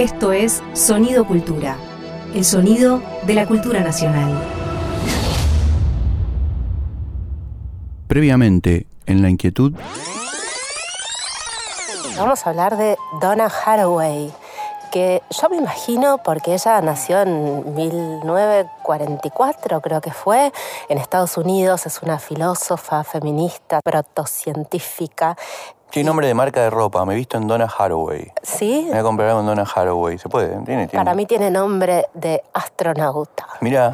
Esto es Sonido Cultura, el sonido de la cultura nacional. Previamente, en la inquietud, Vamos a hablar de Donna Haraway, que yo me imagino porque ella nació en 1944, creo que fue, en Estados Unidos, es una filósofa, feminista, protocientífica. Tiene nombre de marca de ropa, me he visto en Donna Haraway. ¿Sí? Me voy a comprar algo en Donna Haraway. ¿Se puede? ¿Tiene? tiene. Para mí tiene nombre de astronauta. Mira,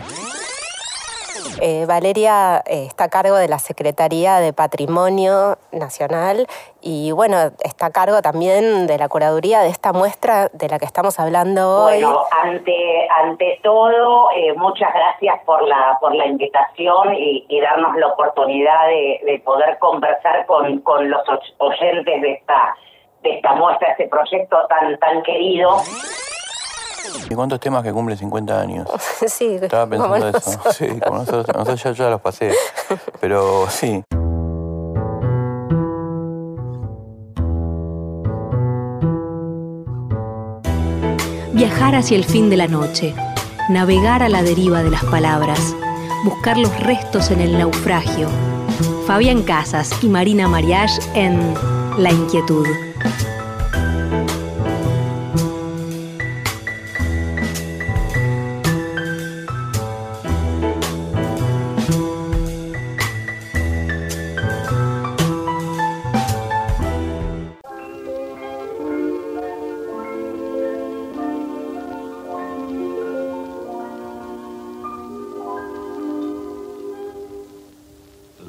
Eh, Valeria eh, está a cargo de la Secretaría de Patrimonio Nacional y bueno, está a cargo también de la curaduría de esta muestra de la que estamos hablando hoy. Bueno, ante, ante todo, eh, muchas gracias por la, por la invitación y, darnos la oportunidad de, de poder conversar con, con los oyentes de esta, de esta muestra, este proyecto tan, tan querido. ¿Y cuántos temas que cumplen 50 años? sí, Estaba como pensando eso. nosotros. Sí, como nosotros, nosotros ya, ya los pasé. Pero sí. Viajar hacia el fin de la noche, navegar a la deriva de las palabras, buscar los restos en el naufragio. Fabián Casas y Marina Mariage en La Inquietud.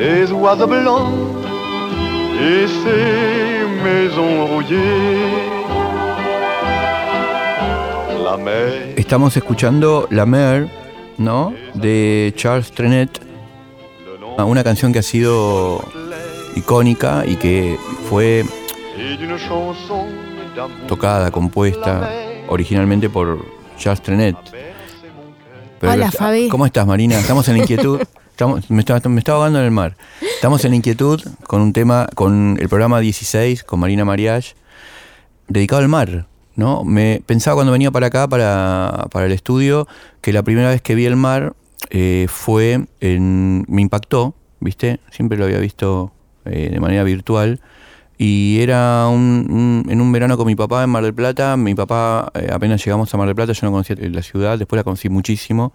ces oiseaux blancs et ces maisons rouillées. La mer. Estamos escuchando La Mer, ¿no? De Charles Trenet, le una canción que ha sido icónica y que fue tocada, compuesta originalmente por Charles Trenet. Pero Hola, Fabi. ¿Cómo estás, Marina? Estamos en la inquietud. Me, estaba, me estaba ahogando en el mar. Estamos en inquietud con un tema, con el programa 16, con Marina Mariage, dedicado al mar. ¿no? Me pensaba cuando venía para acá, para, para el estudio, que la primera vez que vi el mar eh, fue en. me impactó, ¿viste? Siempre lo había visto eh, de manera virtual. Y era un, un- en un verano con mi papá en Mar del Plata. Mi papá, eh, apenas llegamos a Mar del Plata, yo no conocía la ciudad, después la conocí muchísimo,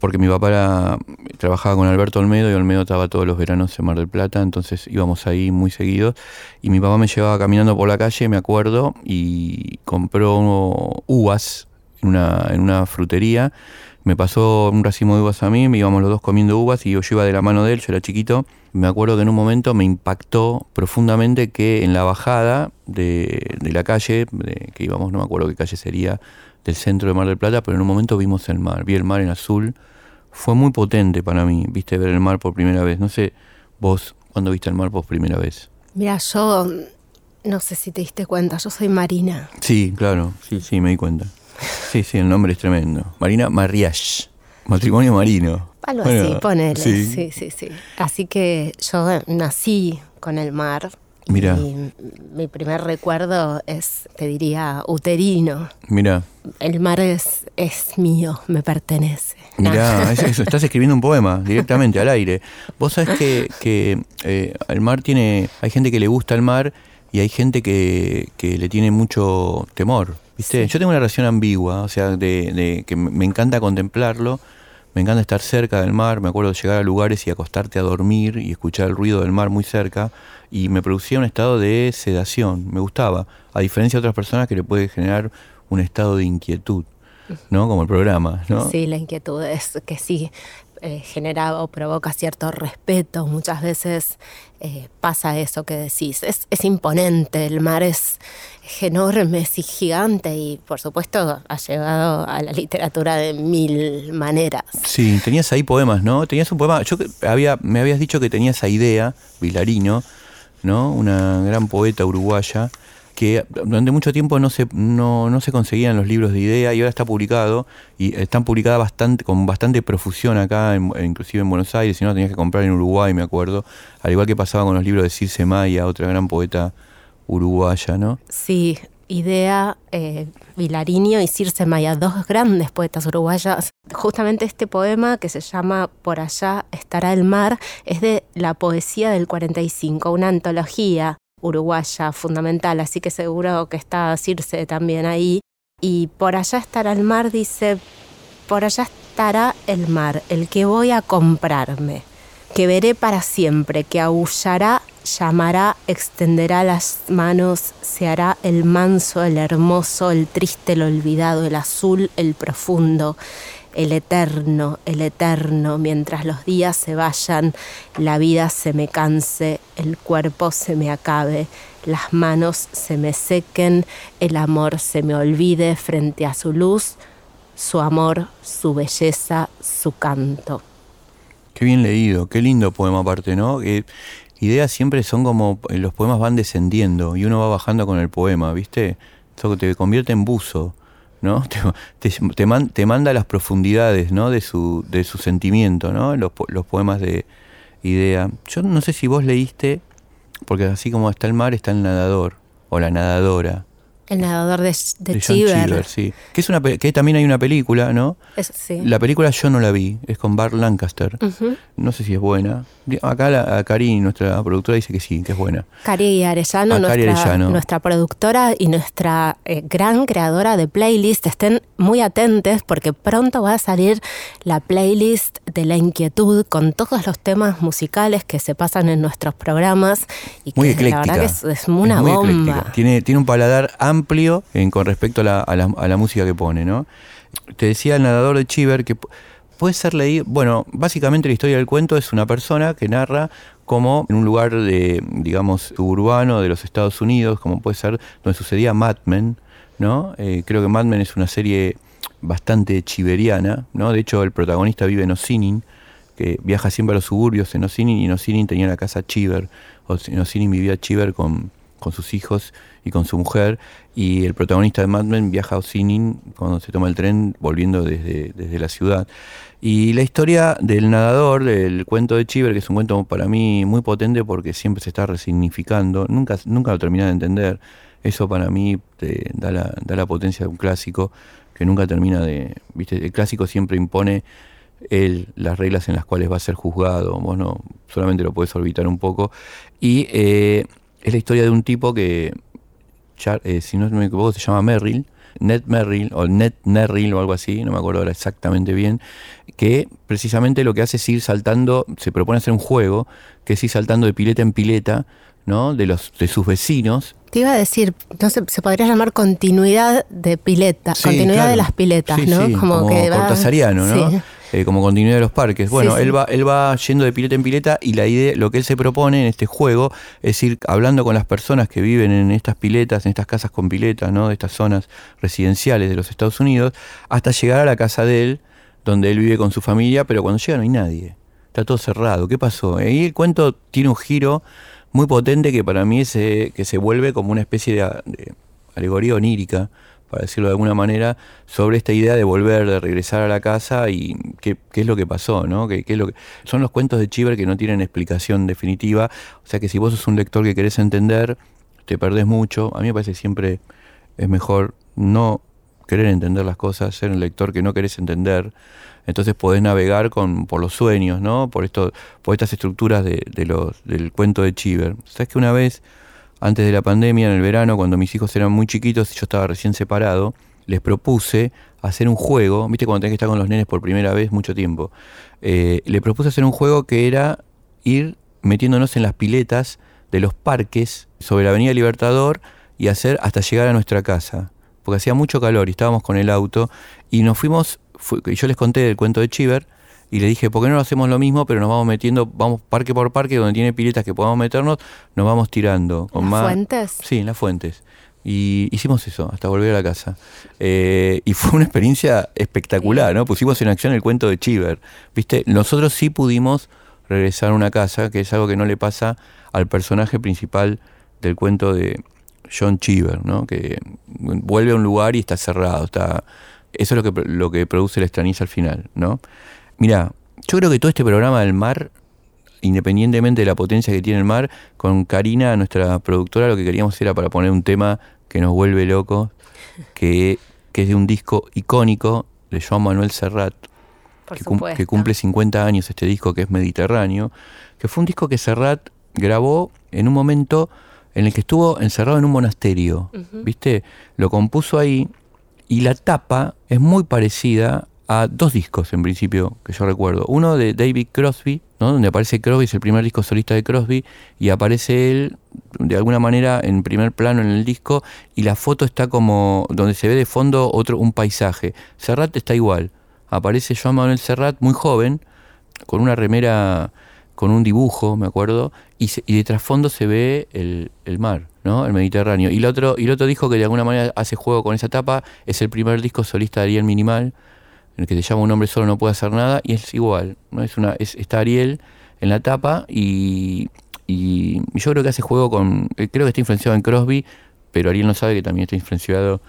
porque mi papá era- trabajaba con Alberto Olmedo y Olmedo estaba todos los veranos en Mar del Plata, entonces íbamos ahí muy seguidos. Y mi papá me llevaba caminando por la calle, me acuerdo, y compró uvas en una, en una frutería. Me pasó un racimo de uvas a mí, me íbamos los dos comiendo uvas y yo iba de la mano de él, yo era chiquito. Me acuerdo que en un momento me impactó profundamente que en la bajada de, de la calle, de- que íbamos, no me acuerdo qué calle sería, del centro de Mar del Plata, pero en un momento vimos el mar, vi el mar en azul. Fue muy potente para mí, viste, ver el mar por primera vez. No sé, vos, ¿cuándo viste el mar por primera vez? Mira, yo no sé si te diste cuenta, yo soy Marina. Sí, claro, sí, sí, me di cuenta. Sí, sí, el nombre es tremendo. Marina Mariage, matrimonio marino. Algo Bueno, así, ponele. sí. Sí. sí, sí, Así que yo nací con el mar. Mira. Y mi primer recuerdo es, te diría, uterino. Mira, El mar es, es mío, me pertenece. Es eso, estás escribiendo un poema directamente al aire. Vos sabés que, que, eh, el mar tiene. Hay gente que le gusta el mar, y hay gente que, que le tiene mucho temor. ¿Viste? Yo tengo una relación ambigua, o sea, de, de que me me encanta contemplarlo, me encanta estar cerca del mar, me acuerdo de llegar a lugares y acostarte a dormir y escuchar el ruido del mar muy cerca, y me producía un estado de sedación, me gustaba, a diferencia de otras personas que le puede generar un estado de inquietud, ¿no? Como el programa, ¿no? Sí, la inquietud es que sí eh, genera o provoca cierto respeto. Muchas veces eh, pasa eso que decís. Es, es imponente, el mar es, es enorme, es gigante y por supuesto ha llegado a la literatura de mil maneras. Sí, tenías ahí poemas, ¿no? Tenías un poema, yo había, me habías dicho que tenía esa idea, Vilarino, ¿no? Una gran poeta uruguaya, que durante mucho tiempo no se, no, no se conseguían los libros de idea y ahora está publicado, y están publicadas bastante, con bastante profusión acá, en- inclusive en Buenos Aires, si no tenías que comprar en Uruguay, me acuerdo, al igual que pasaba con los libros de Circe Maya, otra gran poeta uruguaya, ¿no? Sí, Idea, eh, Vilarinio y Circe Maya, dos grandes poetas uruguayas. Justamente este poema que se llama Por allá estará el mar es de la poesía del 45, una antología uruguaya fundamental, así que seguro que está Circe también ahí. Y por allá estará el mar dice, por allá estará el mar, el que voy a comprarme, que veré para siempre, que aullará, llamará, extenderá las manos, se hará el manso, el hermoso, el triste, el olvidado, el azul, el profundo, el eterno, el eterno, mientras los días se vayan, la vida se me canse, el cuerpo se me acabe, las manos se me sequen, el amor se me olvide frente a su luz, su amor, su belleza, su canto. Qué bien leído, qué lindo poema aparte, ¿no? Que ideas siempre son como, eh, los poemas van descendiendo y uno va bajando con el poema, ¿viste? Eso te convierte en buzo, ¿no? Te, te, te man- te manda las profundidades, ¿no? De su, de su sentimiento, ¿no? Los, los poemas de idea. Yo no sé si vos leíste, porque así como está el mar, está el nadador, o la nadadora. El nadador de, de, John sí. Que, es una, que también hay una película, ¿no? Es- sí. La película yo no la vi, es con Bart Lancaster. No sé si es buena. Acá la, a Cari, nuestra productora, dice que sí, que es buena. Cari Arellano, nuestra, Arellano. nuestra productora y nuestra eh, gran creadora de playlist. Estén muy atentos porque pronto va a salir la playlist de la inquietud con todos los temas musicales que se pasan en nuestros programas y que Muy la ecléctica. verdad que es, es una muy bomba. ecléctica. Tiene, tiene un paladar amplio en, con respecto a la, a, la, a la música que pone, ¿no? Te decía el nadador de Chiver que pu- puede ser leído. Bueno, básicamente la historia del cuento es una persona que narra como en un lugar de, digamos, suburbano de los Estados Unidos, como puede ser donde sucedía Mad Men, ¿no? Eh, creo que Mad Men es una serie bastante chiveriana, ¿no? De hecho, el protagonista vive en Ossining, que viaja siempre a los suburbios en Ossining, y en tenía la casa Chiver. Ossining vivía Chiver con, con sus hijos y con su mujer, y el protagonista de Mad Men viaja a Ossining cuando se toma el tren volviendo desde, desde la ciudad. Y la historia del nadador, del cuento de Chiver, que es un cuento para mí muy potente porque siempre se está resignificando, nunca, nunca lo terminé de entender. Eso para mí da la, da la potencia de un clásico que nunca termina de. ¿viste? El clásico siempre impone él las reglas en las cuales va a ser juzgado. Vos no solamente lo puedes orbitar un poco. Y eh, es la historia de un tipo que, eh, si no me equivoco, se llama Merrill. Ned Merrill o Ned Merrill o algo así, no me acuerdo ahora exactamente bien, que precisamente lo que hace es ir saltando, se propone hacer un juego, que es ir saltando de pileta en pileta, ¿no? De los de sus vecinos. Te iba a decir, no sé, se podría llamar continuidad de pileta, Sí, continuidad claro. de las piletas, Sí, ¿no? sí, como va- cortasariano, ¿no? Eh, como continuidad de los parques. Bueno, Sí, sí. Él, va, él va yendo de pileta en pileta y la idea, lo que él se propone en este juego es ir hablando con las personas que viven en estas piletas, en estas casas con piletas, ¿no? De estas zonas residenciales de los Estados Unidos, hasta llegar a la casa de él, donde él vive con su familia, pero cuando llega no hay nadie. Está todo cerrado. ¿Qué pasó? Y el cuento tiene un giro muy potente que para mí se, que se vuelve como una especie de, de alegoría onírica, para decirlo de alguna manera, sobre esta idea de volver, de regresar a la casa y qué, qué es lo que pasó, ¿no? ¿Qué, qué es lo que... Son los cuentos de Chiver que no tienen explicación definitiva, o sea que si vos sos un lector que querés entender, te perdés mucho. A mí me parece siempre es mejor no querer entender las cosas, ser un lector que no querés entender. Entonces podés navegar con, por los sueños, ¿no? Por esto, por estas estructuras de, de los, del cuento de Chiver. ¿Sabes que una vez antes de la pandemia, en el verano, cuando mis hijos eran muy chiquitos y yo estaba recién separado, les propuse hacer un juego, viste cuando tenés que estar con los nenes por primera vez mucho tiempo, eh, le propuse hacer un juego que era ir metiéndonos en las piletas de los parques sobre la Avenida Libertador y hacer hasta llegar a nuestra casa, porque hacía mucho calor y estábamos con el auto y nos fuimos, yo les conté del cuento de Chiver, y le dije, ¿por qué no lo hacemos lo mismo, pero nos vamos metiendo, vamos parque por parque, donde tiene piletas que podamos meternos, nos vamos tirando. Con ¿Las fuentes? Sí, en las fuentes. Y hicimos eso, hasta volver a la casa. Eh, y fue una experiencia espectacular, ¿no? Pusimos en acción el cuento de Chiver. ¿Viste? Nosotros sí pudimos regresar a una casa, que es algo que no le pasa al personaje principal del cuento de John Cheever, ¿no? Que vuelve a un lugar y está cerrado, está... Eso es lo que, lo que produce la extrañeza al final, ¿no? Mira, yo creo que todo este programa del mar, independientemente de la potencia que tiene el mar, con Karina, nuestra productora, lo que queríamos era para poner un tema que nos vuelve locos, que, es de un disco icónico de Joan Manuel Serrat, que, que, cumple 50 años este disco que es Mediterráneo, que fue un disco que Serrat grabó en un momento en el que estuvo encerrado en un monasterio, ¿viste? Lo compuso ahí y la tapa es muy parecida a dos discos en principio que yo recuerdo. Uno de David Crosby, ¿no? donde aparece Crosby, es el primer disco solista de Crosby, y aparece él de alguna manera en primer plano en el disco, y la foto está como donde se ve de fondo otro un paisaje. Serrat está igual. Aparece Joan Manuel Serrat, muy joven, con una remera con un dibujo, me acuerdo, y, y de trasfondo se ve el, mar, ¿no? El Mediterráneo. Y el otro, y el otro disco que de alguna manera hace juego con esa tapa es el primer disco solista de Ariel Minimal, en el que se llama Un hombre solo no puede hacer nada, y es igual, ¿no? Es una, es, está Ariel en la tapa y, y yo creo que hace juego con, eh, creo que está influenciado en Crosby, pero Ariel no sabe que también está influenciado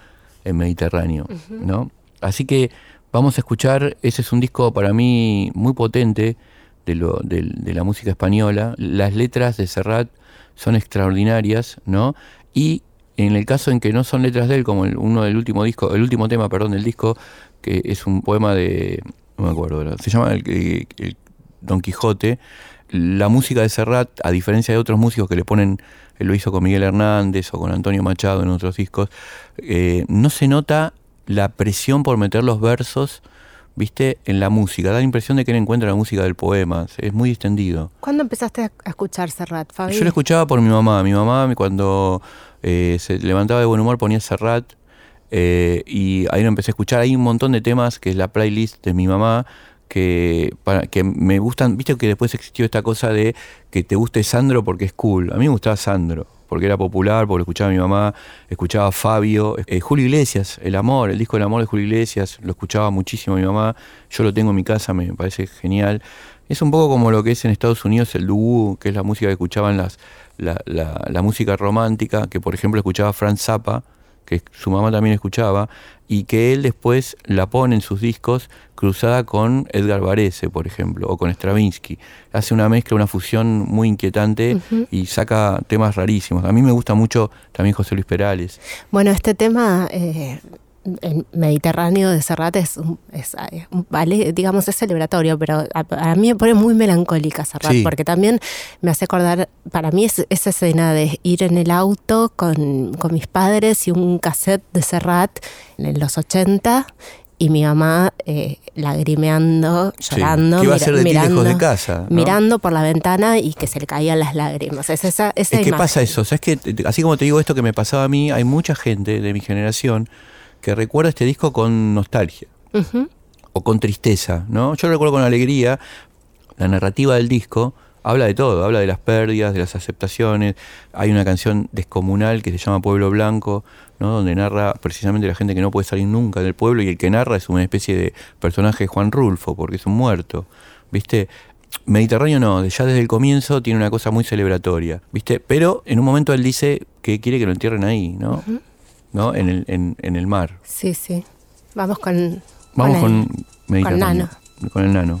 en Mediterráneo, ¿no? Así que vamos a escuchar, ese es un disco para mí muy potente de, lo, de, de la música española, las letras de Serrat son extraordinarias, ¿no? Y en el caso en que no son letras de él, como el, uno del último disco, el último tema, perdón, del disco, que es un poema de, no me acuerdo, se llama el, Don Quijote. La música de Serrat, a diferencia de otros músicos que le ponen, él lo hizo con Miguel Hernández o con Antonio Machado en otros discos, eh, no se nota la presión por meter los versos, viste, en la música. Da la impresión de que él encuentra la música del poema. Es muy distendido. ¿Cuándo empezaste a escuchar Serrat, Fabi? Yo lo escuchaba por mi mamá. Mi mamá, cuando eh, se levantaba de buen humor, ponía Serrat eh, y ahí lo empecé a escuchar. Hay un montón de temas que es la playlist de mi mamá que, para, que me gustan. Viste que después existió esta cosa de que te guste Sandro porque es cool. A mí me gustaba Sandro porque era popular, porque lo escuchaba mi mamá, escuchaba Fabio, eh, Julio Iglesias, El Amor, el disco El Amor de Julio Iglesias, lo escuchaba muchísimo mi mamá, yo lo tengo en mi casa, me parece genial. Es un poco como lo que es en Estados Unidos el doo, que es la música que escuchaban las, la, la, la música romántica, que por ejemplo escuchaba Franz Zappa, que su mamá también escuchaba, y que él después la pone en sus discos cruzada con Edgar Varese, por ejemplo, o con Stravinsky. Hace una mezcla, una fusión muy inquietante y saca temas rarísimos. A mí me gusta mucho también José Luis Perales. Bueno, este tema eh, el Mediterráneo de Serrat es, es, vale, digamos, es celebratorio, pero a, mí me pone muy melancólica Serrat, porque también me hace acordar, para mí es esa escena de ir en el auto con, con mis padres y un cassette de Serrat en los 80 y mi mamá eh, lagrimeando, llorando, mirando, de casa, mirando por la ventana y que se le caían las lágrimas. Es esa, esa es que pasa eso, ¿sabes que Así como te digo esto que me pasaba a mí, hay mucha gente de mi generación que recuerda este disco con nostalgia o con tristeza, ¿no? Yo lo recuerdo con alegría. La narrativa del disco habla de todo, habla de las pérdidas, de las aceptaciones. Hay una canción descomunal que se llama Pueblo Blanco, ¿no? donde narra precisamente la gente que no puede salir nunca del pueblo y el que narra es una especie de personaje Juan Rulfo, porque es un muerto. ¿Viste? Mediterráneo no, ya desde el comienzo tiene una cosa muy celebratoria, ¿viste? Pero en un momento él dice que quiere que lo entierren ahí, ¿no? ¿No? En el, en, en el mar. Sí, sí. Vamos con. Vamos con, con Nano. Con el nano.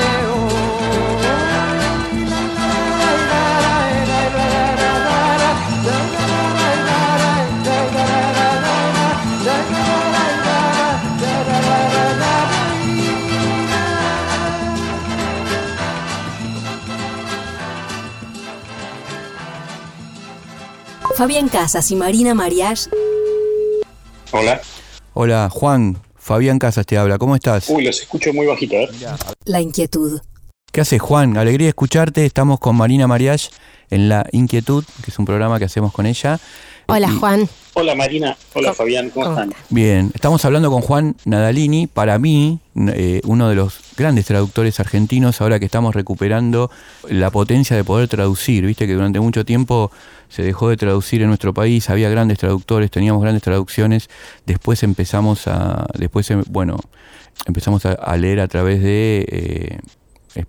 Fabián Casas y Marina Mariage. Hola. Hola, Juan. Fabián Casas te habla. ¿Cómo estás? Uy, los escucho muy bajito, ¿eh? La inquietud. ¿Qué haces, Juan? Alegría de escucharte. Estamos con Marina Mariage en La Inquietud, que es un programa que hacemos con ella. Hola, Y- Juan. Hola Marina, hola Fabián, ¿cómo, ¿Cómo están? Bien, estamos hablando con Juan Nadalini, para mí, eh, uno de los grandes traductores argentinos, ahora que estamos recuperando la potencia de poder traducir. Viste que durante mucho tiempo se dejó de traducir en nuestro país, había grandes traductores, teníamos grandes traducciones, después empezamos a, después, em, bueno, empezamos a, a leer a través de... eh, es-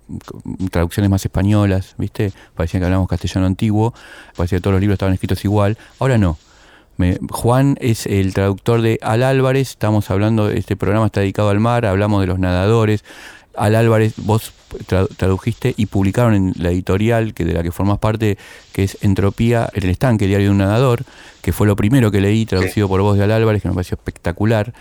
traducciones más españolas, ¿viste? Parecía que hablábamos castellano antiguo, parecía que todos los libros estaban escritos igual. Ahora no. Me- Juan es el traductor de Al Álvarez, estamos hablando, este programa está dedicado al mar, hablamos de los nadadores. Al Álvarez, vos tra- tradujiste y publicaron en la editorial que de la que formas parte, que es Entropía, el estanque, el diario de un nadador, que fue lo primero que leí, traducido por vos de Al Álvarez, que me pareció espectacular.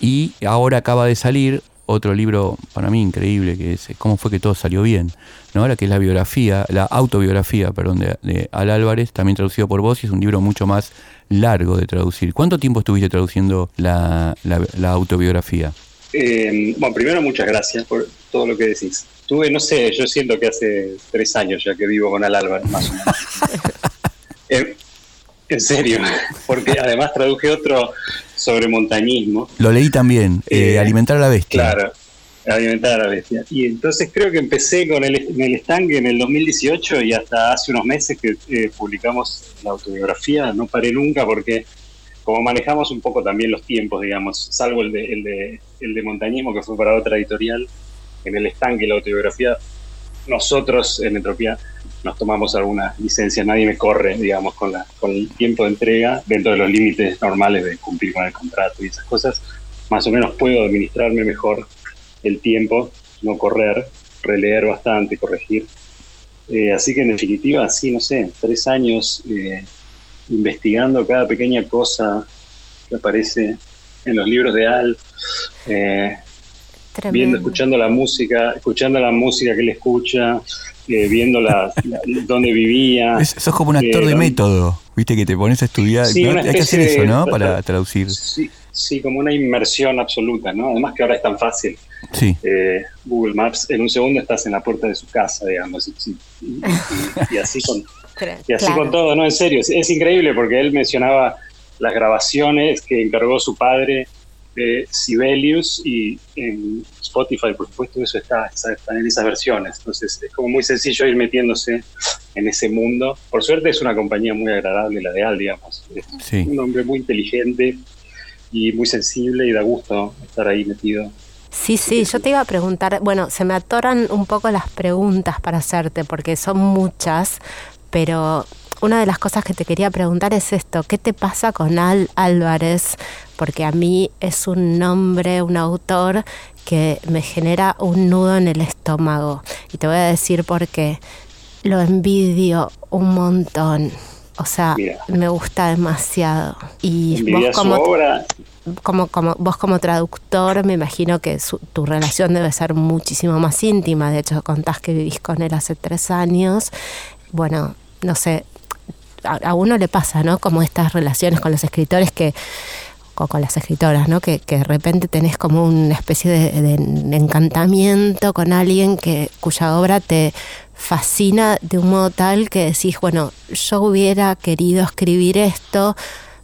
Y ahora acaba de salir otro libro para mí increíble, que es Cómo fue que todo salió bien, ¿no? Ahora que es la biografía, la autobiografía, perdón, de, de Al Álvarez, también traducido por vos, y es un libro mucho más largo de traducir. ¿Cuánto tiempo estuviste traduciendo la, la- la autobiografía? Eh, bueno, primero muchas gracias por todo lo que decís. Tuve, no sé, yo siento que hace tres años ya que vivo con Al Álvarez, más o menos. Eh, en serio, porque además traduje otro sobre montañismo. Lo leí también, eh, Eh, Alimentar a la Bestia. Claro, alimentar a la bestia. Y entonces creo que empecé con el, en el estanque en el 2018 y hasta hace unos meses que eh, publicamos la autobiografía, no paré nunca porque como manejamos un poco también los tiempos, digamos, salvo el de, el de, el de montañismo que fue para otra editorial, en el estanque la autobiografía, nosotros en Entropía nos tomamos algunas licencias, nadie me corre, digamos, con, la, con el tiempo de entrega dentro de los límites normales de cumplir con el contrato y esas cosas. Más o menos puedo administrarme mejor el tiempo, no correr, releer bastante, corregir. Eh, así que en definitiva, sí, no sé, tres años eh, investigando cada pequeña cosa que aparece en los libros de Al, eh, viendo, escuchando la música, escuchando la música que él escucha, eh, viendo la, la- dónde vivía. Es- sos como un actor Eh, de don- método, viste que te pones a estudiar. Sí, Hay que hacer eso, ¿no? Para traducir. Sí, sí, como una inmersión absoluta, ¿no? Además que ahora es tan fácil. Sí. Eh, Google Maps, en un segundo estás en la puerta de su casa, digamos. Y, y- y- y así con, y así Claro. con todo, ¿no? En serio, es, es increíble porque él mencionaba las grabaciones que encargó su padre de Sibelius y en Spotify, por supuesto, eso está, está, está en esas versiones. Entonces es como muy sencillo ir metiéndose en ese mundo. Por suerte es una compañía muy agradable, la de Al, digamos. Es Sí. un hombre muy inteligente y muy sensible y da gusto estar ahí metido. Sí, sí, yo te iba a preguntar, bueno, se me atoran un poco las preguntas para hacerte porque son muchas, pero una de las cosas que te quería preguntar es esto, ¿qué te pasa con Al Álvarez? Porque a mí es un nombre, un autor que me genera un nudo en el estómago. Y te voy a decir por qué. Lo envidio un montón. O sea, Mira. me gusta demasiado. Y vos como como, como vos como traductor, me imagino que su- tu relación debe ser muchísimo más íntima. De hecho, contás que vivís con él hace tres años. Bueno, no sé, a, uno le pasa, ¿no? Como estas relaciones con los escritores que o con las escritoras, ¿no? Que, que de repente tenés como una especie de, de encantamiento con alguien que cuya obra te fascina de un modo tal que decís, bueno, yo hubiera querido escribir esto,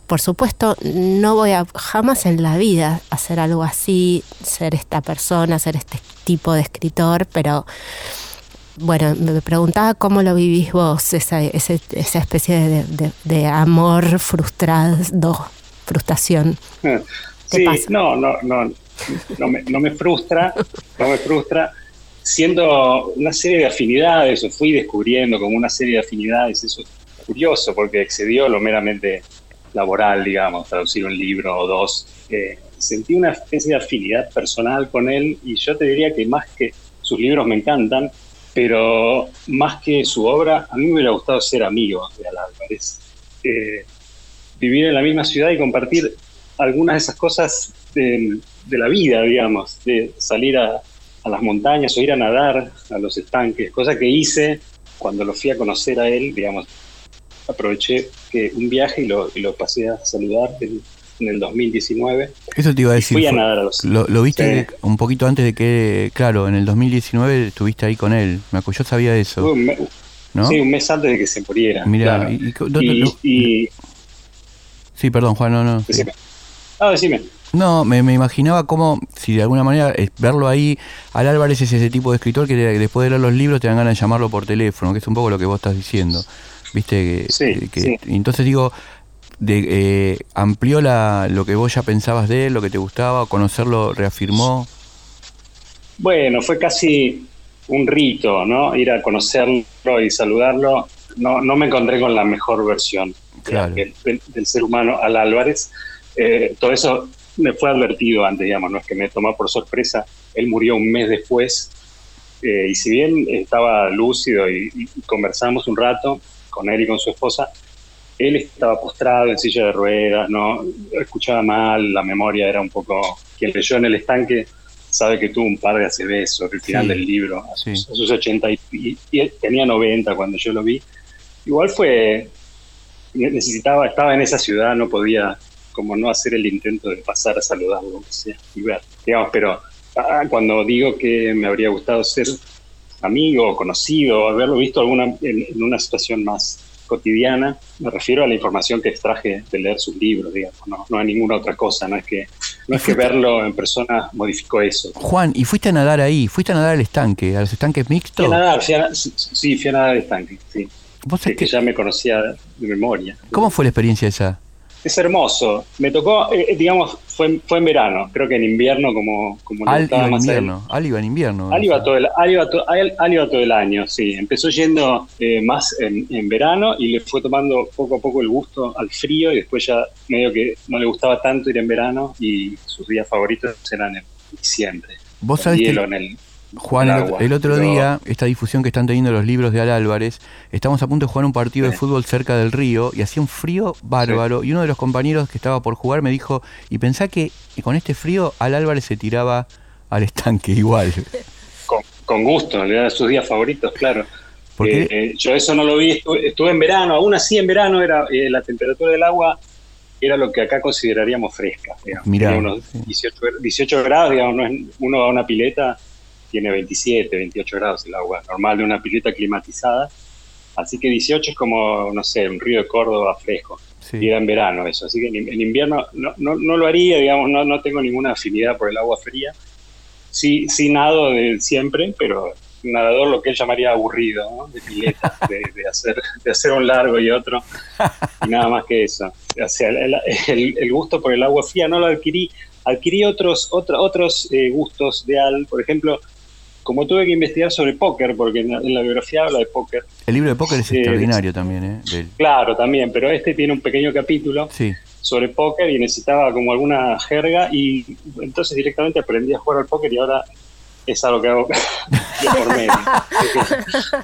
por supuesto, no voy a jamás en la vida hacer algo así, ser esta persona, ser este tipo de escritor, pero bueno, me preguntaba cómo lo vivís vos, esa, esa especie de, de- de amor frustrado, frustración. ¿Qué Sí, pasa? no, no, no, no me, no me frustra, no me frustra. Siendo una serie de afinidades, o fui descubriendo como una serie de afinidades, eso es curioso porque excedió lo meramente laboral, digamos, traducir un libro o dos. Eh, sentí una especie de afinidad personal con él y yo te diría que más que sus libros me encantan, pero más que su obra, a mí me hubiera gustado ser amigo de Al Álvarez. Eh, vivir en la misma ciudad y compartir algunas de esas cosas de, de la vida, digamos, de salir a, las montañas o ir a nadar a los estanques, cosa que hice cuando lo fui a conocer a él, digamos, aproveché un viaje y lo, pasé a saludar en el 2019. Eso te iba a decir. fui a nadar a los... Lo, lo viste Sí. un poquito antes de que, claro, en el 2019 estuviste ahí con él. Me acu- yo sabía eso, un ¿no? Sí, un mes antes de que se muriera. Mira, claro. y- y- ¿dónde Y- Sí, perdón, Juan, no, no. decime. Ah, decime. No, me, me imaginaba cómo, si de alguna manera eh, verlo ahí, al Álvarez es ese tipo de escritor que te- después de leer los libros te dan ganas de llamarlo por teléfono, que es un poco lo que vos estás diciendo. Viste, que, Sí, que- sí. entonces digo, de, eh, amplió la, lo que vos ya pensabas de él, lo que te gustaba, conocerlo reafirmó. Bueno, fue casi un rito, ¿no? Ir a conocerlo y saludarlo. No, no me encontré con la mejor versión Claro. del, ser humano al Álvarez. Eh, todo eso me fue advertido antes, digamos, no es que me tomó por sorpresa. Él murió un mes después eh, y si bien estaba lúcido y, y conversamos un rato con él y con su esposa, él estaba postrado en silla de ruedas, no escuchaba mal, la memoria era un poco... Quien leyó en el estanque sabe que tuvo un par de ACV sobre el final Sí. del libro, a sus, Sí. a sus 80 y, y- y él tenía 90 cuando yo lo vi. Igual fue, necesitaba, estaba en esa ciudad, no podía como no hacer el intento de pasar a saludarlo, aunque sea, y ver, digamos, pero ah, cuando digo que me habría gustado ser amigo o conocido, haberlo visto alguna, en, en una situación más cotidiana, me refiero a la información que extraje de leer sus libros, digamos, no, no a ninguna otra cosa, no es que, no es que verlo en persona modificó eso. Juan, ¿y fuiste a nadar ahí? ¿Fuiste a nadar al estanque, a los estanques Fui mixtos? a nadar, fui a sí, fui a nadar al estanque, sí, ¿Vos que que- ya me conocía de memoria. ¿Cómo fue la experiencia esa? Es hermoso. Me tocó, eh, digamos, fue, fue en verano. Creo que en invierno, como, como Al iba en más invierno. Al iba en invierno. Al iba todo el, Al iba to- Al- iba todo el año, sí. Empezó yendo eh, más en, en verano y le fue tomando poco a poco el gusto al frío y después ya medio que no le gustaba tanto ir en verano y sus días favoritos eran en diciembre. Vos sabés que el, Juan, el el, agua, el otro pero- día, esta difusión que están teniendo los libros de Al Álvarez, estamos a punto de jugar un partido de fútbol cerca del río y hacía un frío bárbaro. Y uno de los compañeros que estaba por jugar me dijo, y pensá que con este frío Al Álvarez se tiraba al estanque igual. Con, con gusto, le da sus días favoritos, claro. Eh, eh, yo eso no lo vi, estuve, estuve en verano, aún así en verano era eh, la temperatura del agua era lo que acá consideraríamos fresca. digamos. Mirá, unos sí. 18, gra- 18 grados, digamos, uno va a una pileta, tiene 27, 28 grados el agua normal de una pileta climatizada. Así que 18 es como, no sé, un río de Córdoba fresco. Sí. Y era en verano eso. Así que en, invierno no, no, no lo haría, digamos, no, no tengo ninguna afinidad por el agua fría. Sí, sí nado de siempre, pero nadador lo que él llamaría aburrido, ¿no? de pileta, de, de hacer, de hacer un largo y otro, y nada más que eso. O sea, el, el- el gusto por el agua fría no lo adquirí, adquirí otros, otra- otros eh, gustos de Al, por ejemplo, como tuve que investigar sobre póker, porque en la, en la biografía habla de póker, El libro de póker es extraordinario también, ¿eh? Del- claro, también, pero este tiene un pequeño capítulo sí. sobre póker y necesitaba como alguna jerga y entonces directamente aprendí a jugar al póker y ahora es algo que hago de por medio.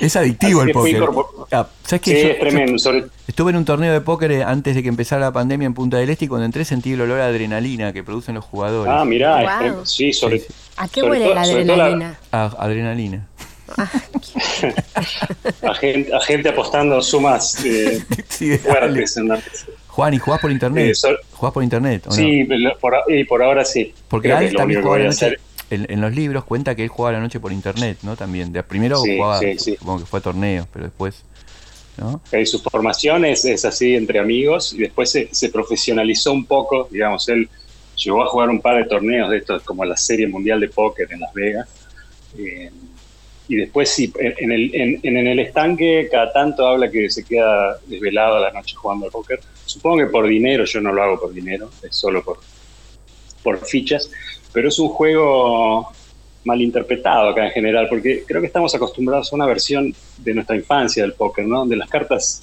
Es adictivo Así el póker. Ah, sí, Yo- es tremendo. Sobre, Estuve en un torneo de póker eh, antes de que empezara la pandemia en Punta del Este y cuando entré sentí el olor a adrenalina que producen los jugadores. ah, mirá, es Wow. tremendo. sí, sobre, Sí, sí. ¿A qué Sobre huele todo- la todo la- adrenalina? Ah, adrenalina. A, gente, a gente apostando sumas eh, Sí, fuertes. En la, Juan, ¿y jugás por internet? Eh, ¿Jugás por internet o no? sí, lo- por, y por ahora sí. Porque Creo lo también voy la a noche, hacer. en, en los libros cuenta que él jugaba la noche por internet, ¿no? También. De, primero Sí, jugaba, sí, sí. supongo que fue a torneos, pero después, ¿no? Eh, su formación es, es así entre amigos y después se, se profesionalizó un poco, digamos, él llegó a jugar un par de torneos de estos como la Serie Mundial de Póker en Las Vegas. Eh, y después sí, en, el, en, en el estanque cada tanto habla que se queda desvelado a la noche jugando al póker. Supongo que por dinero, yo no lo hago por dinero, es solo por, por fichas, pero es un juego mal interpretado acá en general, porque creo que estamos acostumbrados a una versión de nuestra infancia del póker, ¿no? Donde las cartas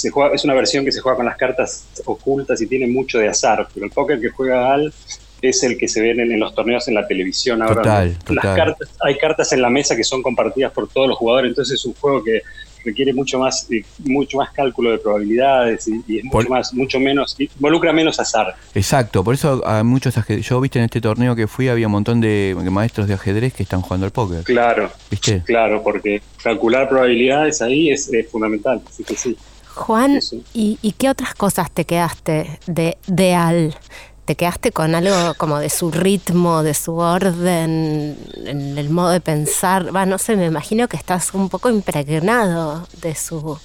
se juega, es una versión que se juega con las cartas ocultas y tiene mucho de azar, pero el póker que juega Al es el que se ve en, en los torneos en la televisión ahora. Total, Las total. cartas, hay cartas en la mesa que son compartidas por todos los jugadores, entonces es un juego que requiere mucho más eh, mucho más cálculo de probabilidades y, y es mucho más mucho menos involucra menos azar Exacto, por eso hay muchos ajedrez. Yo, viste, en este torneo que fui había un montón de maestros de ajedrez que están jugando al póker. claro ¿Viste? claro porque calcular probabilidades ahí es, es fundamental así que sí Juan, Sí, sí. ¿y, y qué otras cosas te quedaste de, de Al? ¿Te quedaste con algo como de su ritmo, de su orden, en el modo de pensar? Va, no sé, me imagino que estás un poco impregnado de su...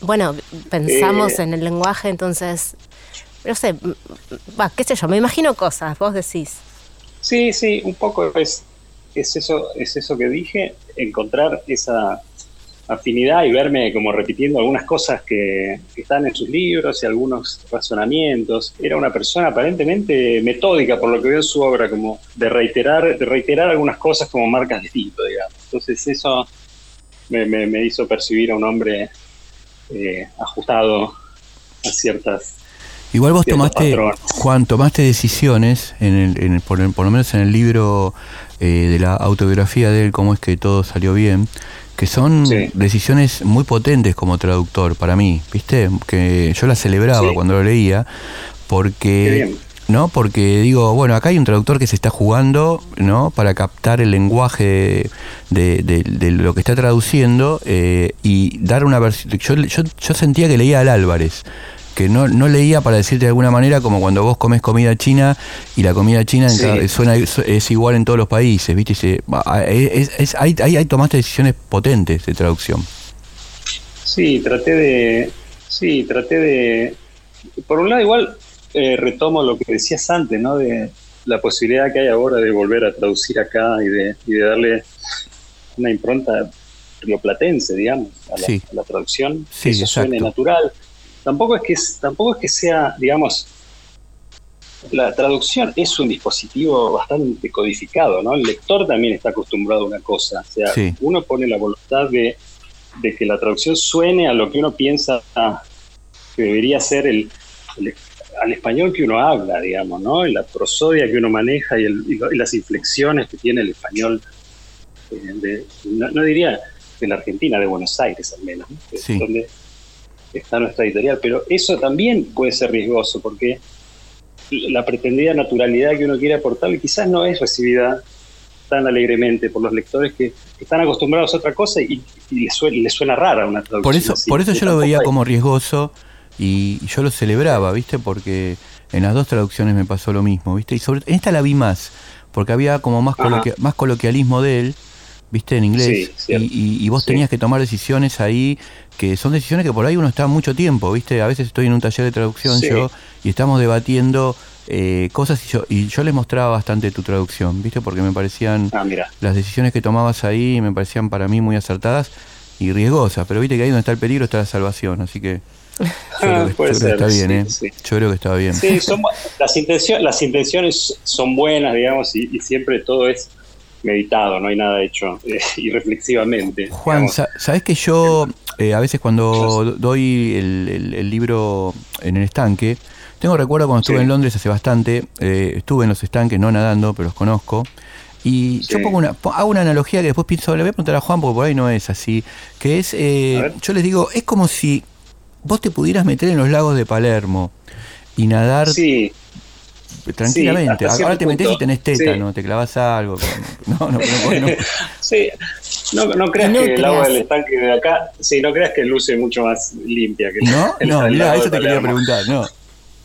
Bueno, pensamos Eh. en el lenguaje, entonces, no sé, va, qué sé yo, me imagino cosas, vos decís. Sí, sí, un poco es, es eso, es eso que dije, encontrar esa afinidad y verme como repitiendo algunas cosas que, que están en sus libros y algunos razonamientos. Era una persona aparentemente metódica por lo que veo en su obra, como de reiterar, de reiterar algunas cosas como marcas de estilo, digamos. Entonces eso me, me- me hizo percibir a un hombre eh, ajustado a ciertas Igual vos ciertos tomaste, patrones. Juan, tomaste decisiones, en el, en el- por, el- por lo menos en el libro eh, de la autobiografía de él, cómo es que todo salió bien, que son Sí. decisiones muy potentes como traductor para mí, ¿viste? Que yo las celebraba Sí. cuando lo leía, porque... ¿no? Porque digo, bueno, acá hay un traductor que se está jugando, ¿no? Para captar el lenguaje de, de- de lo que está traduciendo eh, y dar una versión. Yo, yo, yo sentía que leía al Álvarez, que no, no leía para decirte de alguna manera como cuando vos comes comida china y la comida china en Sí. cada- suena, es igual en todos los países, ¿viste? Se- es- es- ahí, tomaste decisiones potentes de traducción. Sí, traté de. Sí, traté de. Por un lado, igual eh, retomo lo que decías antes, ¿no? De la posibilidad que hay ahora de volver a traducir acá y de, y de darle una impronta rioplatense, digamos, a la, Sí. a la traducción, Sí, que eso suene exacto. natural. Tampoco es que tampoco es que sea, digamos, la traducción es un dispositivo bastante codificado, ¿no? El lector también está acostumbrado a una cosa, o sea, Sí. uno pone la voluntad de, de que la traducción suene a lo que uno piensa que debería ser el, el- al español que uno habla, digamos, ¿no? la prosodia que uno maneja y, las inflexiones que tiene el español, eh, no, diría de la Argentina, de Buenos Aires al menos, donde está nuestra editorial, pero eso también puede ser riesgoso porque la pretendida naturalidad que uno quiere aportarle quizás no es recibida tan alegremente por los lectores que están acostumbrados a otra cosa y, les, suena, rara una traducción. Por eso, por eso yo lo veía como riesgoso y yo lo celebraba, ¿viste? Porque en las dos traducciones me pasó lo mismo, ¿viste? Y sobre en esta la vi más, porque había como más, más coloquialismo de él, ¿viste? En inglés. y, vos tenías que tomar decisiones ahí, que son decisiones que por ahí uno está mucho tiempo, ¿viste? A veces estoy en un taller de traducción yo y estamos debatiendo eh, cosas y yo, y yo les mostraba bastante tu traducción, ¿viste? Porque me parecían ah, las decisiones que tomabas ahí me parecían para mí muy acertadas y riesgosas, pero viste que ahí donde está el peligro está la salvación, así que yo creo que, está bien, ¿eh? Yo creo que estaba bien. Sí, las, intenciones, las intenciones son buenas, digamos, y, siempre todo es meditado, no hay nada hecho eh, y reflexivamente. Juan, ¿sabes que yo eh, a veces cuando doy el, libro en el estanque, tengo recuerdo cuando estuve en Londres hace bastante, eh, estuve en los estanques, no nadando, pero los conozco. Y yo pongo una, hago una analogía que después pienso, le voy a preguntar a Juan porque por ahí no es así, que es, yo les digo, es como si vos te pudieras meter en los lagos de Palermo y nadar tranquilamente. Ahora te metes y tenés teta, ¿no? Te clavas algo. No, no, no, no. Sí, no, no creas que el agua del estanque de acá, sí, no creas que luce mucho más limpia que No, no, mira, eso te quería preguntar, no.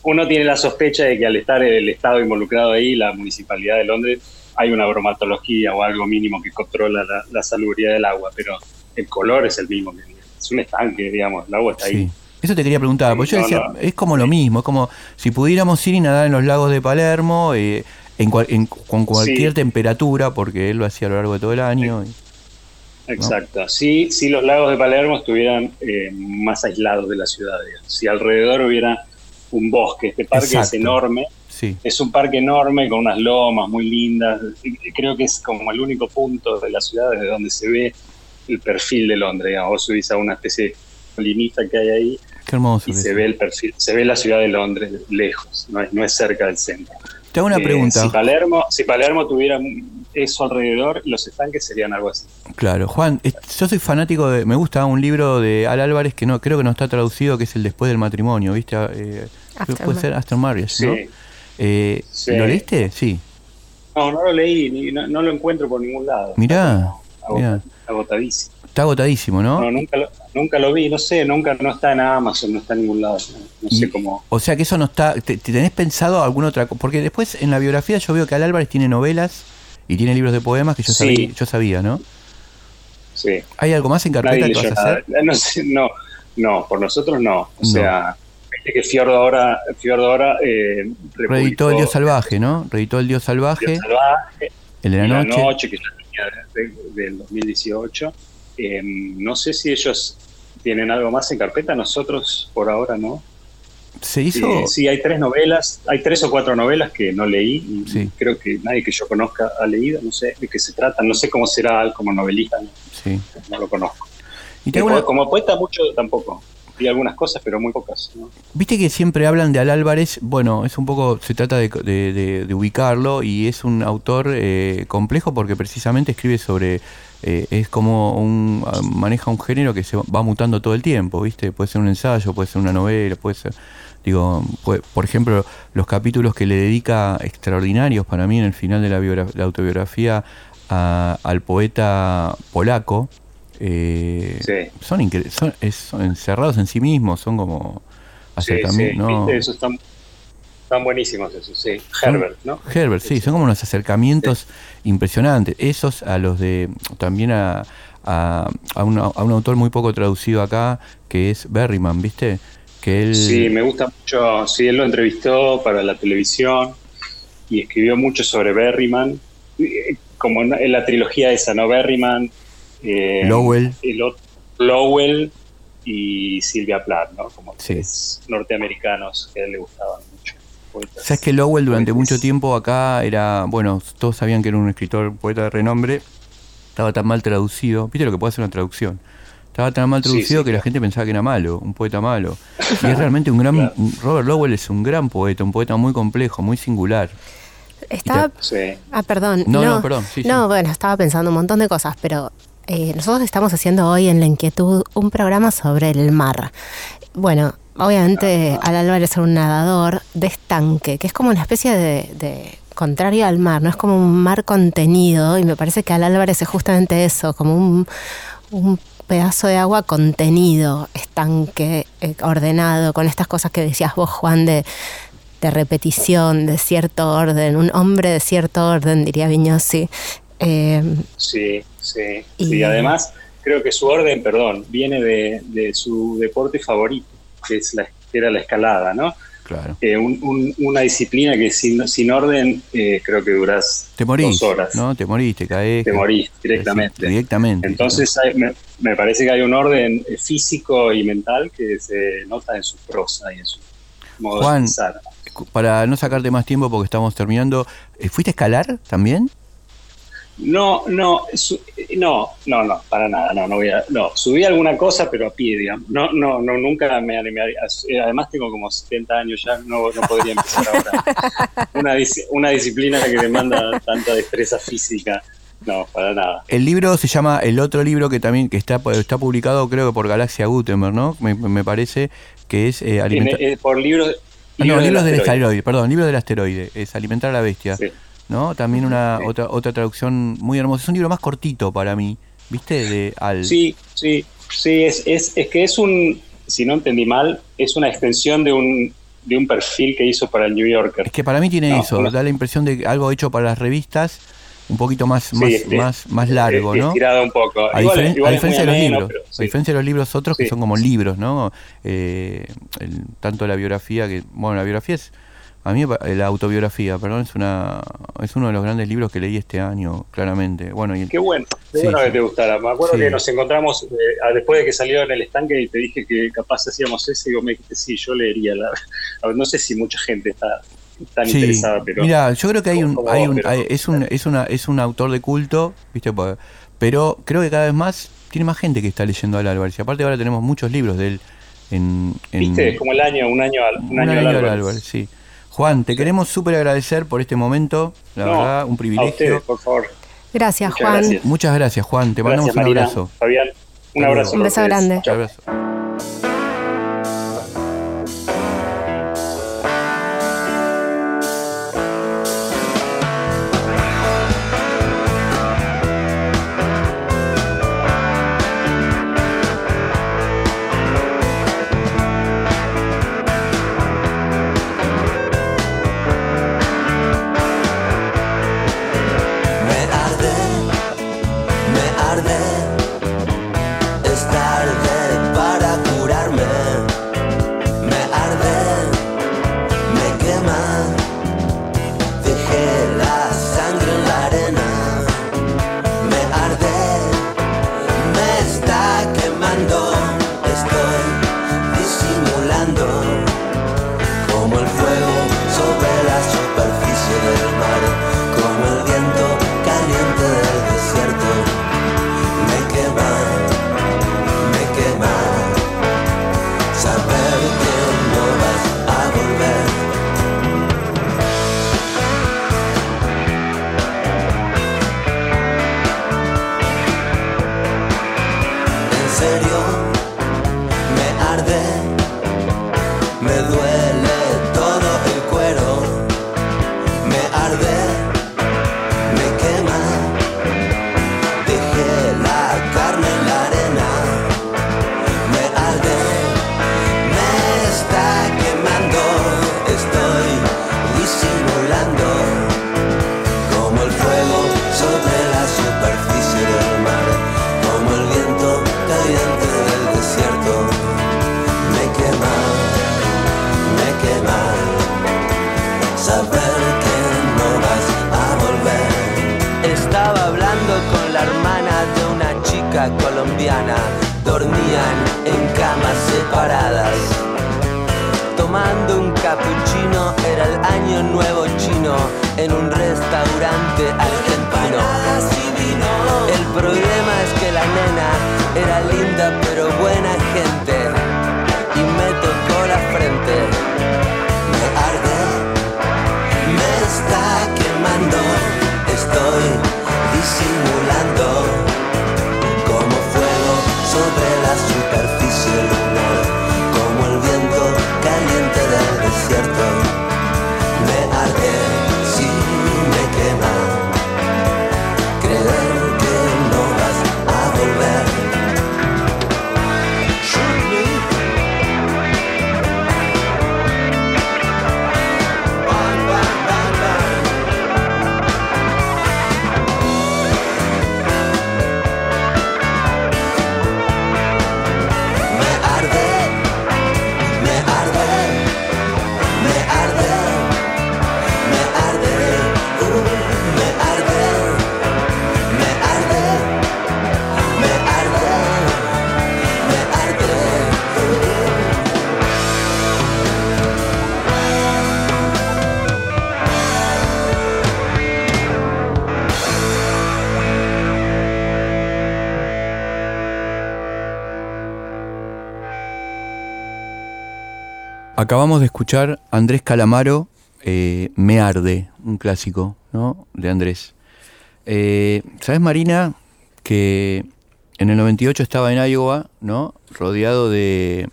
Uno tiene la sospecha de que al estar el Estado involucrado ahí, la Municipalidad de Londres, hay una bromatología o algo mínimo que controla la, la salubridad del agua, pero el color es el mismo. Es un estanque, digamos, el agua está ahí. Eso te quería preguntar, porque yo decía, es como lo mismo, es como si pudiéramos ir y nadar en los lagos de Palermo eh, en, con cualquier temperatura, porque él lo hacía a lo largo de todo el año. Exacto, si, si los lagos de Palermo estuvieran eh, más aislados de la ciudad, si alrededor hubiera un bosque, este parque es enorme, es un parque enorme con unas lomas muy lindas, creo que es como el único punto de la ciudad desde donde se ve el perfil de Londres, digamos, vos subís a una especie de colinita que hay ahí Qué hermoso. Y se ve el perfil, se ve la ciudad de Londres lejos, no es, no es cerca del centro. Te hago una eh, pregunta. Si Palermo, si Palermo tuviera eso alrededor, los estanques serían algo así. Claro, Juan, yo soy fanático de, me gusta un libro de Al Álvarez que no creo que no está traducido, que es el Después del matrimonio, ¿viste? Eh, puede ser After Marriage, ¿no? Eh, ¿Lo leíste? Sí. No, no lo leí, no, no, lo encuentro por ningún lado. Mirá, agotadísimo. Está agotadísimo, ¿no? No, nunca lo, nunca lo vi, no sé, nunca no está en Amazon, no está en ningún lado. No, sé cómo. O sea que eso no está. Te, tenés pensado alguna otra cosa? Porque después en la biografía yo veo que Al Álvarez tiene novelas y tiene libros de poemas que yo, sabía, yo sabía, ¿no? Sí. ¿Hay algo más en carpeta que vas a hacer? No, no, no, por nosotros no. O sea, viste que Fiordo ahora. Fiordo ahora eh, Reeditó El Dios Salvaje, ¿no? Reeditó El Dios Salvaje. Dios salvaje el de la, noche. noche. que es del 2018 Em, no sé si ellos tienen algo más en carpeta, nosotros por ahora no. Se hizo. sí, hay tres novelas, hay tres o cuatro novelas que no leí. Y Creo que nadie que yo conozca ha leído, no sé de qué se trata, no sé cómo será como novelista, no, lo conozco. ¿Y Como poeta, mucho tampoco. Vi algunas cosas, pero muy pocas. Viste que siempre hablan de Al Álvarez, bueno, es un poco, se trata de, ubicarlo y es un autor eh, complejo porque precisamente escribe sobre eh, es como un maneja un género que se va mutando todo el tiempo, ¿viste? Puede ser un ensayo, puede ser una novela, puede ser digo, por ejemplo, los capítulos que le dedica extraordinarios para mí en el final de la, autobiografía al poeta polaco, eh, son, son, encerrados en sí mismos, son como acercamientos. Sí, Eso están buenísimos esos, sí. Herbert, ¿no? Herbert, sí, son como unos acercamientos impresionantes. Esos a los de, también a, a, un, autor muy poco traducido acá, que es Berryman, ¿viste? Que él... Sí, me gusta mucho, sí, él lo entrevistó para la televisión y escribió mucho sobre Berryman, eh, como en la trilogía esa, ¿no? Berryman, eh, Lowell. Lowell y Silvia Plath, ¿no? Como norteamericanos que a él le gustaban Sabes que Lowell durante mucho tiempo acá era, bueno, todos sabían que era un escritor, poeta de renombre, estaba tan mal traducido, viste lo que puede hacer una traducción, Estaba tan mal traducido sí, que la gente pensaba que era malo, un poeta malo. Y es realmente un gran. Robert Lowell es un gran poeta, un poeta muy complejo, muy singular. Estaba Sí. Ah, perdón. No, no, perdón, sí, no, sí. bueno, estaba pensando un montón de cosas, pero eh, nosotros estamos haciendo hoy en La Inquietud un programa sobre el mar. Bueno, obviamente Al Álvarez es un nadador de estanque, que es como una especie de, de contrario al mar, no es como un mar contenido, y me parece que Al Álvarez es justamente eso, como un, un pedazo de agua contenido, estanque, eh, ordenado, con estas cosas que decías vos, Juan, de de repetición, de cierto orden, un hombre de cierto orden, diría Viñosi. Eh, Sí, sí. Y- Sí, además, creo que su orden, perdón, viene de, de su deporte favorito, que es la, que era la escalada, ¿no? Claro. Eh, un- un- una disciplina que sin, sin orden eh, creo que duras Te morís, dos horas. ¿no? Te morís, te caes. Te morís directamente. Directamente. Entonces hay- me, me parece que hay un orden eh, físico y mental que se nota en su prosa y en su modo Juan, de pensar. para no sacarte más tiempo porque estamos terminando, eh, ¿fuiste a escalar también? No, no, su- no, no, no, para nada, no, no voy a, no, subí alguna cosa, pero a pie, digamos, no, no, no, nunca me animé, a- eh, además tengo como 70 años ya, no, no podría empezar ahora una, una disciplina que demanda tanta destreza física, no, para nada. El libro se llama, el otro libro que también que está, está publicado creo que por Galaxia Gutenberg, ¿no? Me, me parece que es eh, En- alimentar... eh, por libros, Ah, no, libros del asteroide. asteroide, perdón, libro del asteroide, es Alimentar a la Bestia, Sí. ¿No? También una Sí. otra otra traducción muy hermosa, es un libro más cortito para mí, ¿viste? De Al. Sí, sí, sí, es, es, es que es un, si no entendí mal, es una extensión de un, de un perfil que hizo para el New Yorker. Es que para mí tiene No, eso, da la impresión de algo hecho para las revistas, un poquito más, Sí, más, este, más, más largo, eh, ¿no? Un poco. A, Igual- diferen- igual a es muy diferencia de los ameno, libros, pero a diferencia de los libros otros que son como libros, ¿no? Eh, el- tanto la biografía que, bueno, la biografía es, a mí la autobiografía, perdón, es una, es uno de los grandes libros que leí este año, claramente. Bueno, y el- Qué bueno, qué Sí, bueno sí. que te gustara. Me acuerdo Sí. que nos encontramos eh, después de que salió en el estanque y te dije que capaz hacíamos ese y vos me dijiste, sí, yo leería. La... a ver, No sé si mucha gente está tan interesada, pero... mira, yo creo que hay un, hay un- hay- es un, es una, es un autor de culto, viste, Pa- pero creo que cada vez más tiene más gente que está leyendo al Álvarez. Y aparte ahora tenemos muchos libros de él en, en ¿Viste? Es como el año, un año al, un un año al año al Álvarez. Álvarez, sí. Juan, te queremos súper agradecer por este momento, la No, verdad, un A privilegio. ustedes, por favor. gracias, Muchas Juan. gracias. Muchas gracias, Juan. Te mandamos Gracias, un Marina, abrazo. Fabián, un abrazo. Un beso grande. Un abrazo. Acabamos de escuchar Andrés Calamaro, eh, Me Arde, un clásico, ¿no? De Andrés. Eh, ¿Sabes, Marina, que en el 98 estaba en Iowa, ¿no? Rodeado de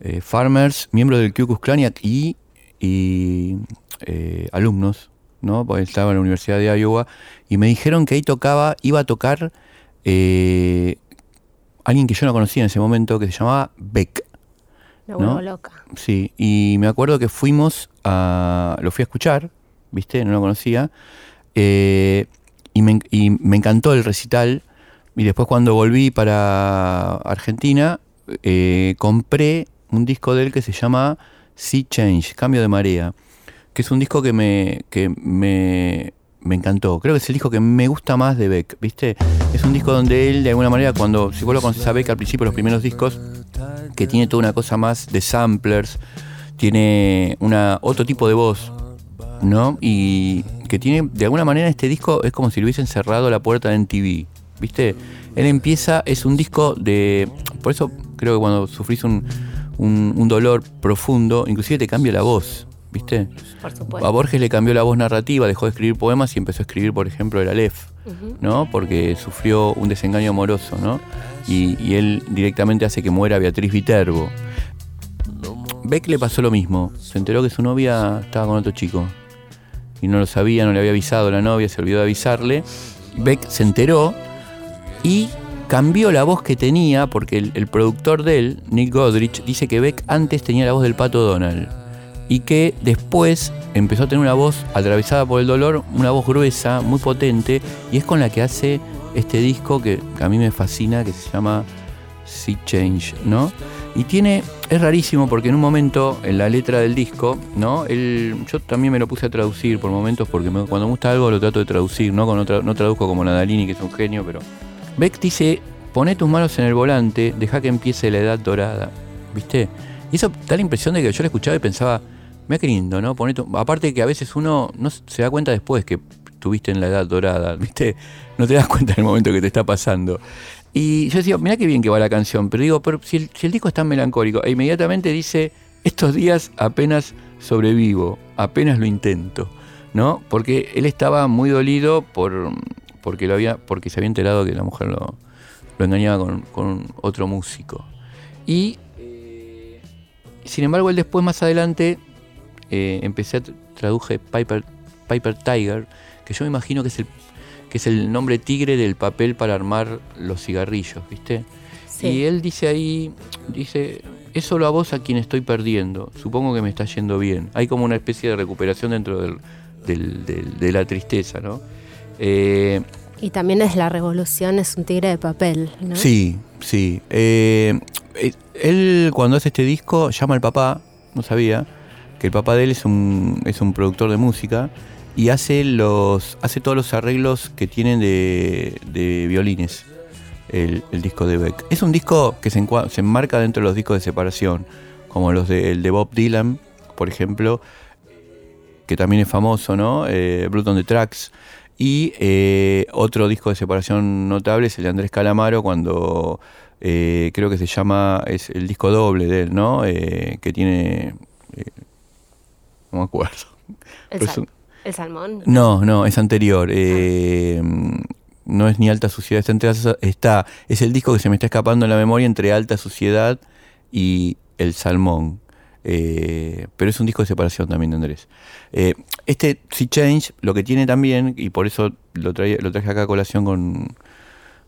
eh, farmers, miembros del Ku y, y eh, alumnos, ¿no? Porque estaba en la Universidad de Iowa y me dijeron que ahí tocaba, iba a tocar alguien que yo no conocía en ese momento que se llamaba Beck. Me vuelvo ¿no? loca. Sí, y me acuerdo que fuimos a. Lo fui a escuchar, ¿viste? No lo conocía. eh, y, me, y me encantó el recital. Y después, cuando volví para Argentina, eh, compré un disco de él que se llama Sea Change, Cambio de Marea. Que es un disco que me, que me, me encantó. Creo que es el disco que me gusta más de Beck, ¿viste? Es un disco donde él, de alguna manera, cuando. Si vos lo conoces a Beck al principio, los primeros discos, que tiene toda una cosa más de samplers, tiene una otro tipo de voz, ¿no? Y que tiene, de alguna manera, este disco es como si le hubiesen cerrado la puerta de MTV, ¿viste? Él empieza, es un disco de... Por eso creo que cuando sufrís un- un dolor profundo, inclusive te cambia la voz, ¿viste? Por A. Borges le cambió la voz narrativa, dejó de escribir poemas y empezó a escribir, por ejemplo, el Aleph, ¿no? Porque sufrió un desengaño amoroso, ¿no? Y, y él directamente hace que muera Beatriz Viterbo. Beck le pasó lo mismo. Se enteró que su novia estaba con otro chico. Y no lo sabía, no le había avisado la novia, se olvidó de avisarle. Beck se enteró y cambió la voz que tenía, porque el, el productor de él, Nick Godrich, dice que Beck antes tenía la voz del pato Donald. Y que después empezó a tener una voz atravesada por el dolor, una voz gruesa, muy potente, y es con la que hace este disco que, a mí me fascina, que se llama Sea Change, ¿no? Y tiene, es rarísimo porque en un momento, en la letra del disco, ¿no? Él, yo también me lo puse a traducir por momentos porque cuando me gusta algo lo trato de traducir, ¿no? Con otra- no traduzco como Nadalini, que es un genio, pero... Beck dice, poné tus manos en el volante, deja que empiece la edad dorada, ¿viste? Y eso da la impresión de que yo lo escuchaba y pensaba, qué lindo, ¿no? Aparte que a veces uno no se da cuenta después que estuviste en la edad dorada, ¿viste? No te das cuenta en el momento que te está pasando. Y yo decía, mira qué bien que va la canción, pero digo, pero si el, si el disco es tan melancólico, e inmediatamente dice, estos días apenas sobrevivo, apenas lo intento, ¿no? Porque él estaba muy dolido por porque lo había, porque se había enterado que la mujer lo, lo engañaba con, con otro músico. Y eh, sin embargo, él después más adelante eh, empecé a tra- traduje Piper, Piper Tiger, que yo me imagino que es el que es el nombre tigre del papel para armar los cigarrillos, ¿viste? Sí. Y él dice ahí, dice, es solo a vos a quien estoy perdiendo, supongo que me está yendo bien. Hay como una especie de recuperación dentro del- del- del- de la tristeza, ¿no? Eh, Y también es la revolución, es un tigre de papel, ¿no? Sí, sí. Eh, eh, él cuando hace este disco llama al papá, no sabía, el papá de él es un, es un productor de música y hace los hace todos los arreglos que tienen de, de violines el, el disco de Beck. Es un disco que se, se enmarca dentro de los discos de separación, como los de, el de Bob Dylan, por ejemplo, que también es famoso, ¿no? Eh, Blood on the Tracks. Y eh, otro disco de separación notable es el de Andrés Calamaro, cuando eh, creo que se llama, es el disco doble de él, ¿no? Eh, que tiene. No me acuerdo. El, Pero es sal- un- el salmón. no, no, es anterior. eh, no es ni alta suciedad, está, entre está. Es el disco que se me está escapando en la memoria entre alta suciedad y el salmón. Eh, pero es un disco de separación también de Andrés. Eh, este Sea Change lo que tiene también, y por eso lo, traía- lo traje acá a colación con,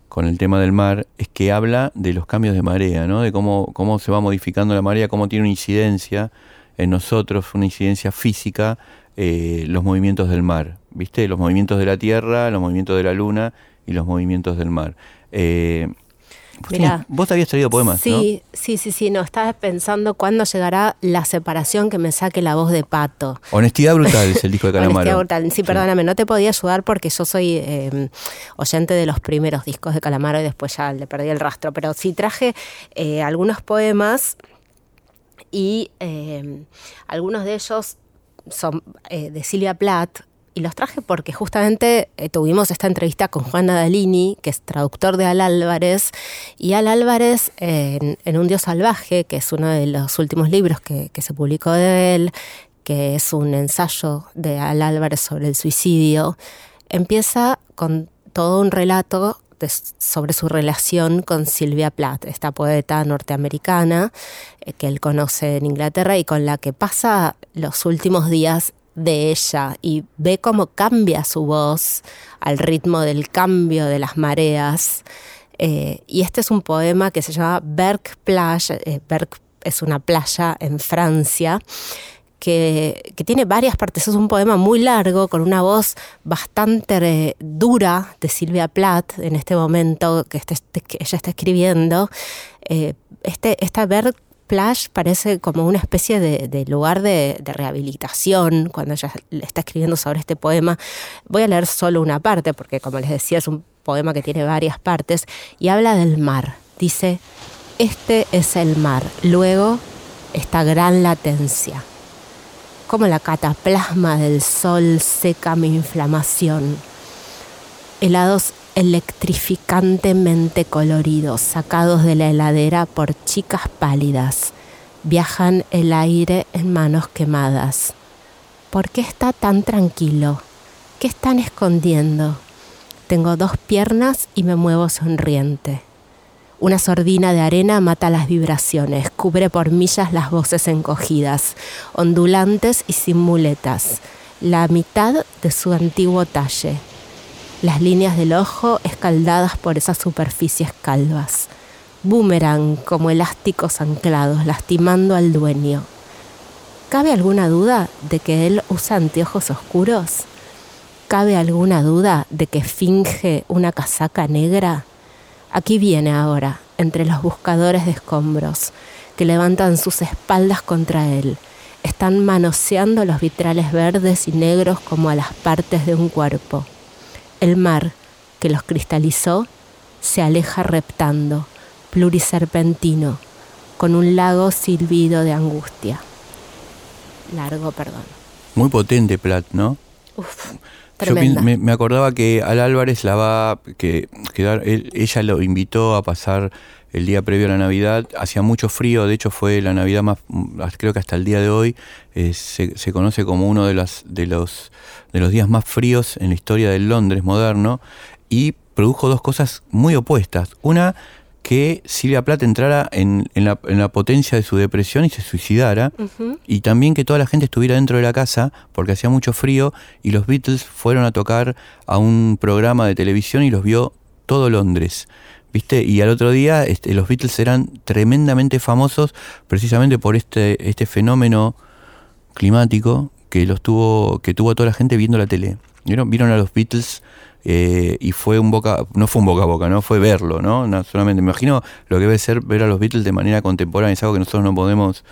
con el tema del mar, es que habla de los cambios de marea, ¿no? de cómo, cómo se va modificando la marea, cómo tiene una incidencia en nosotros, una incidencia física, eh, los movimientos del mar, ¿viste? Los movimientos de la Tierra, los movimientos de la Luna y los movimientos del mar. Eh, vos, Mirá. vos habías traído poemas, ¿no? Sí, sí, sí, sí. No, estaba pensando cuándo llegará la separación que me saque la voz de pato. Honestidad brutal es el disco de Calamaro. Honestidad brutal. Sí, perdóname, no te podía ayudar porque yo soy eh, oyente de los primeros discos de Calamaro y después ya le perdí el rastro. Pero sí traje eh, algunos poemas y eh, algunos de ellos son eh, de Silvia Plath y los traje porque justamente eh, tuvimos esta entrevista con Juan Nadalini, que es traductor de Al Álvarez, y Al Álvarez en, Un Dios Salvaje, que es uno de los últimos libros que, se publicó de él, que es un ensayo de Al Álvarez sobre el suicidio, empieza con todo un relato sobre su relación con Sylvia Plath, esta poeta norteamericana eh, que él conoce en Inglaterra y con la que pasa los últimos días de ella y ve cómo cambia su voz al ritmo del cambio de las mareas. Eh, y este es un poema que se llama Berck Plage. Eh, Berck es una playa en Francia. Que, tiene varias partes. Es un poema muy largo, con una voz bastante eh, dura de Silvia Plath en este momento que, este, que ella está escribiendo. este, esta Berck Plash parece como una especie de, lugar de, rehabilitación cuando ella está escribiendo sobre este poema. Voy a leer solo una parte porque, como les decía, es un poema que tiene varias partes y habla del mar. Dice, este es el mar. Luego, esta gran latencia. Como la cataplasma del sol seca mi inflamación. Helados electrificantemente coloridos, sacados de la heladera por chicas pálidas. Viajan el aire en manos quemadas. ¿Por qué está tan tranquilo? ¿Qué están escondiendo? Tengo dos piernas y me muevo sonriente. Una sordina de arena mata las vibraciones, cubre por millas las voces encogidas, ondulantes y sin muletas, la mitad de su antiguo talle las líneas del ojo escaldadas por esas superficies calvas. Boomerang como elásticos anclados, lastimando al dueño. ¿Cabe alguna duda de que él usa anteojos oscuros? ¿Cabe alguna duda de que finge una casaca negra? Aquí viene ahora, entre los buscadores de escombros, que levantan sus espaldas contra él. Están manoseando los vitrales verdes y negros como a las partes de un cuerpo. El mar, que los cristalizó, se aleja reptando, pluriserpentino, con un lago silbido de angustia. Largo, perdón. Muy potente Plat, ¿no? Uf, Yo me, acordaba que al Álvarez la va, que, ella lo invitó a pasar el día previo a la Navidad. Hacía mucho frío, de hecho fue la Navidad más, creo que hasta el día de hoy, eh, se, se, conoce como uno de, las, de los de los días más fríos en la historia del Londres moderno y produjo dos cosas muy opuestas. Una, que Silvia Plath entrara en, la, potencia de su depresión y se suicidara, y también que toda la gente estuviera dentro de la casa porque hacía mucho frío y los Beatles fueron a tocar a un programa de televisión y los vio todo Londres. ¿Viste? Y al otro día este, los Beatles eran tremendamente famosos precisamente por este, este fenómeno climático que los tuvo, que tuvo a toda la gente viendo la tele. ¿Vieron? Vieron a los Beatles eh, y fue un boca, no fue un boca a boca, ¿no? Fue verlo, ¿no? no solamente, me imagino lo que debe ser ver a los Beatles de manera contemporánea, es algo que nosotros no podemos,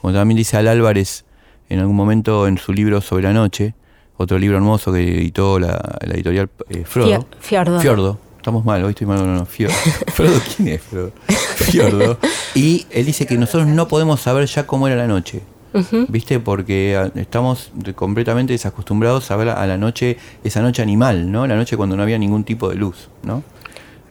como también dice Al Álvarez en algún momento en su libro sobre la noche, otro libro hermoso que editó la, editorial eh, Frodo. Fiordo. Fiordo. Estamos mal, hoy estoy mal, no, no, Fiordo. Frodo, ¿quién es Frodo? Fiordo. Y él dice que nosotros no podemos saber ya cómo era la noche. ¿Viste? Porque ah, estamos completamente desacostumbrados a ver a la noche, esa noche animal, ¿no? La noche cuando no había ningún tipo de luz, ¿no?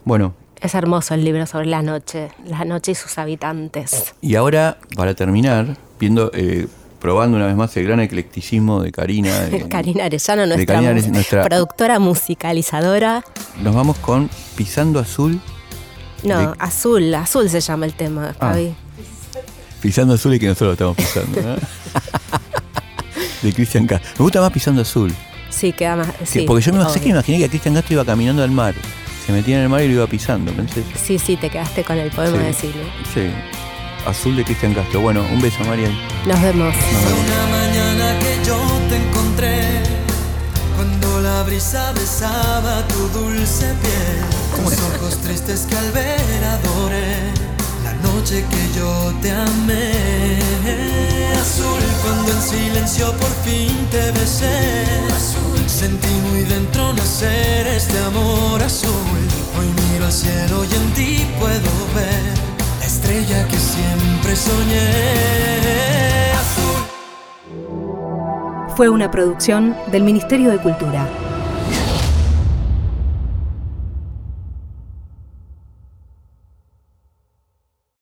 Bueno. Es hermoso el libro sobre la noche, la noche y sus habitantes. Y ahora, para terminar, viendo, eh, probando una vez más el gran eclecticismo de Karina. Karina Arellano, nuestra, productora musicalizadora. Nos vamos con Pisando Azul. No, Azul, Azul se llama el tema, ah. Pisando azul y que nosotros lo estamos pisando. de Cristian Castro. Me gusta más pisando azul. Sí, queda más. porque yo me, sé que me imaginé que Cristian Castro iba caminando al mar. Se metía en el mar y lo iba pisando. Sí, sí, te quedaste con el poema de Silvia. Sí. Azul de Cristian Castro. Bueno, un beso, Marian. Nos vemos. Nos vemos. Una mañana que yo te encontré cuando la brisa besaba tu dulce piel. Con ojos tristes que al ver adoré noche que yo te amé. Azul cuando en silencio por fin te besé. Azul. Sentí muy dentro nacer este amor azul. Hoy miro al cielo y en ti puedo ver la estrella que siempre soñé. Azul fue una producción del Ministerio de Cultura.